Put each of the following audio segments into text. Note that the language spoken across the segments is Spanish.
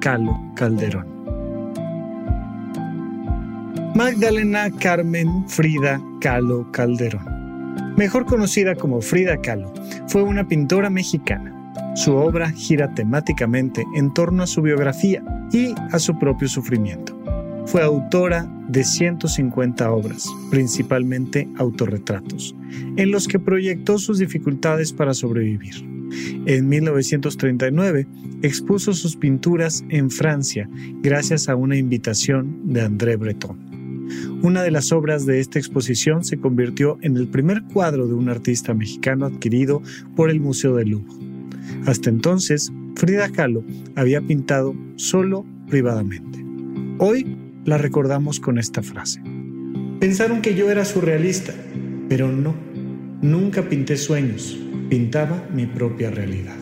Calo Calderón. Magdalena Carmen Frida Calo Calderón, mejor conocida como Frida Kahlo, fue una pintora mexicana. Su obra gira temáticamente en torno a su biografía y a su propio sufrimiento. Fue autora de 150 obras, principalmente autorretratos, en los que proyectó sus dificultades para sobrevivir. En 1939 expuso sus pinturas en Francia gracias a una invitación de André Breton. Una de las obras de esta exposición se convirtió en el primer cuadro de un artista mexicano adquirido por el Museo del Louvre. Hasta entonces, Frida Kahlo había pintado solo privadamente. Hoy la recordamos con esta frase. Pensaron que yo era surrealista, pero no, nunca pinté sueños, pintaba mi propia realidad.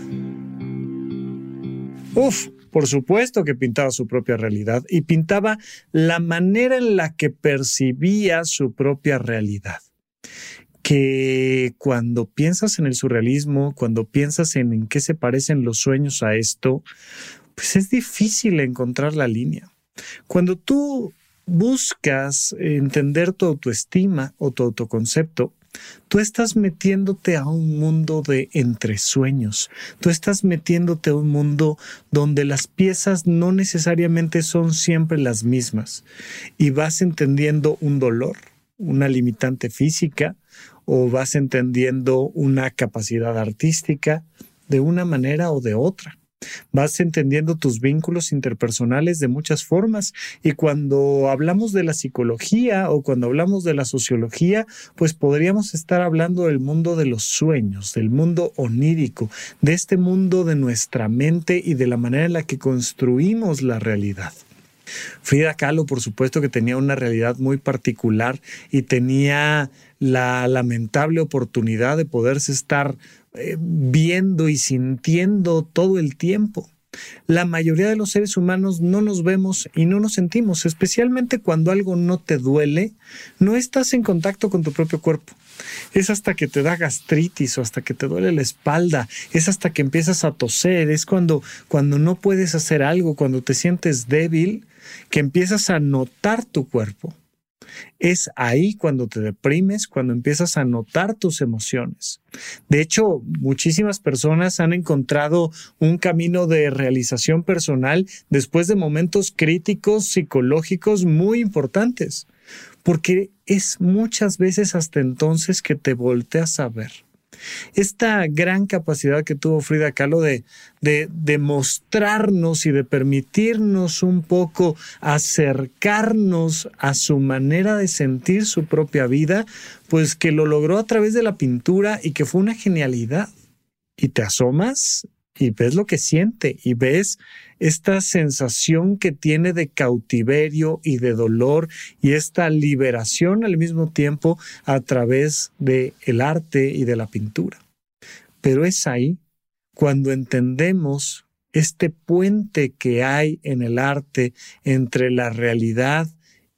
Uf, por supuesto que pintaba su propia realidad y pintaba la manera en la que percibía su propia realidad. Que cuando piensas en el surrealismo, cuando piensas en en qué se parecen los sueños a esto, pues es difícil encontrar la línea. Cuando tú buscas entender tu autoestima o tu autoconcepto, Tú estás metiéndote a un mundo de entresueños. Tú estás metiéndote a un mundo donde las piezas no necesariamente son siempre las mismas. Y vas entendiendo un dolor, una limitante física, o vas entendiendo una capacidad artística de una manera o de otra. Vas entendiendo tus vínculos interpersonales de muchas formas y cuando hablamos de la psicología o cuando hablamos de la sociología, pues podríamos estar hablando del mundo de los sueños, del mundo onírico, de este mundo de nuestra mente y de la manera en la que construimos la realidad. Frida Kahlo, por supuesto que tenía una realidad muy particular y tenía la lamentable oportunidad de poderse estar eh, viendo y sintiendo todo el tiempo. La mayoría de los seres humanos no nos vemos y no nos sentimos, especialmente cuando algo no te duele, no estás en contacto con tu propio cuerpo. Es hasta que te da gastritis o hasta que te duele la espalda, es hasta que empiezas a toser, es cuando, cuando no puedes hacer algo, cuando te sientes débil, que empiezas a notar tu cuerpo. Es ahí cuando te deprimes, cuando empiezas a notar tus emociones. De hecho, muchísimas personas han encontrado un camino de realización personal después de momentos críticos psicológicos muy importantes, porque es muchas veces hasta entonces que te volteas a ver. Esta gran capacidad que tuvo Frida Kahlo de, de, mostrarnos y de permitirnos un poco acercarnos a su manera de sentir su propia vida, pues que lo logró a través de la pintura y que fue una genialidad. Y te asomas y ves lo que siente y ves esta sensación que tiene de cautiverio y de dolor y esta liberación al mismo tiempo a través de el arte y de la pintura. Pero es ahí cuando entendemos este puente que hay en el arte entre la realidad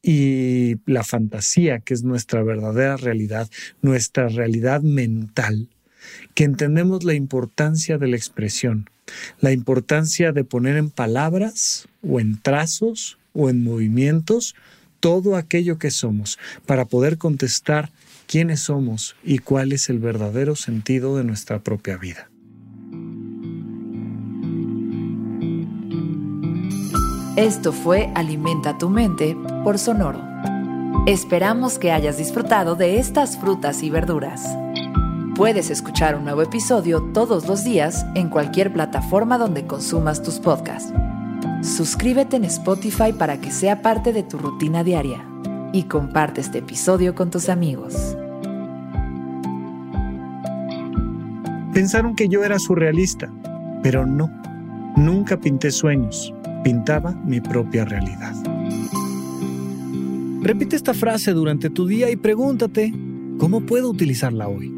y la fantasía, que es nuestra verdadera realidad, nuestra realidad mental, que entendemos la importancia de la expresión, la importancia de poner en palabras o en trazos o en movimientos todo aquello que somos para poder contestar quiénes somos y cuál es el verdadero sentido de nuestra propia vida. Esto fue Alimenta tu mente por Sonoro. Esperamos que hayas disfrutado de estas frutas y verduras. Puedes escuchar un nuevo episodio todos los días en cualquier plataforma donde consumas tus podcasts. Suscríbete en Spotify para que sea parte de tu rutina diaria y comparte este episodio con tus amigos. Pensaron que yo era surrealista, pero no. Nunca pinté sueños, pintaba mi propia realidad. Repite esta frase durante tu día y pregúntate, ¿cómo puedo utilizarla hoy?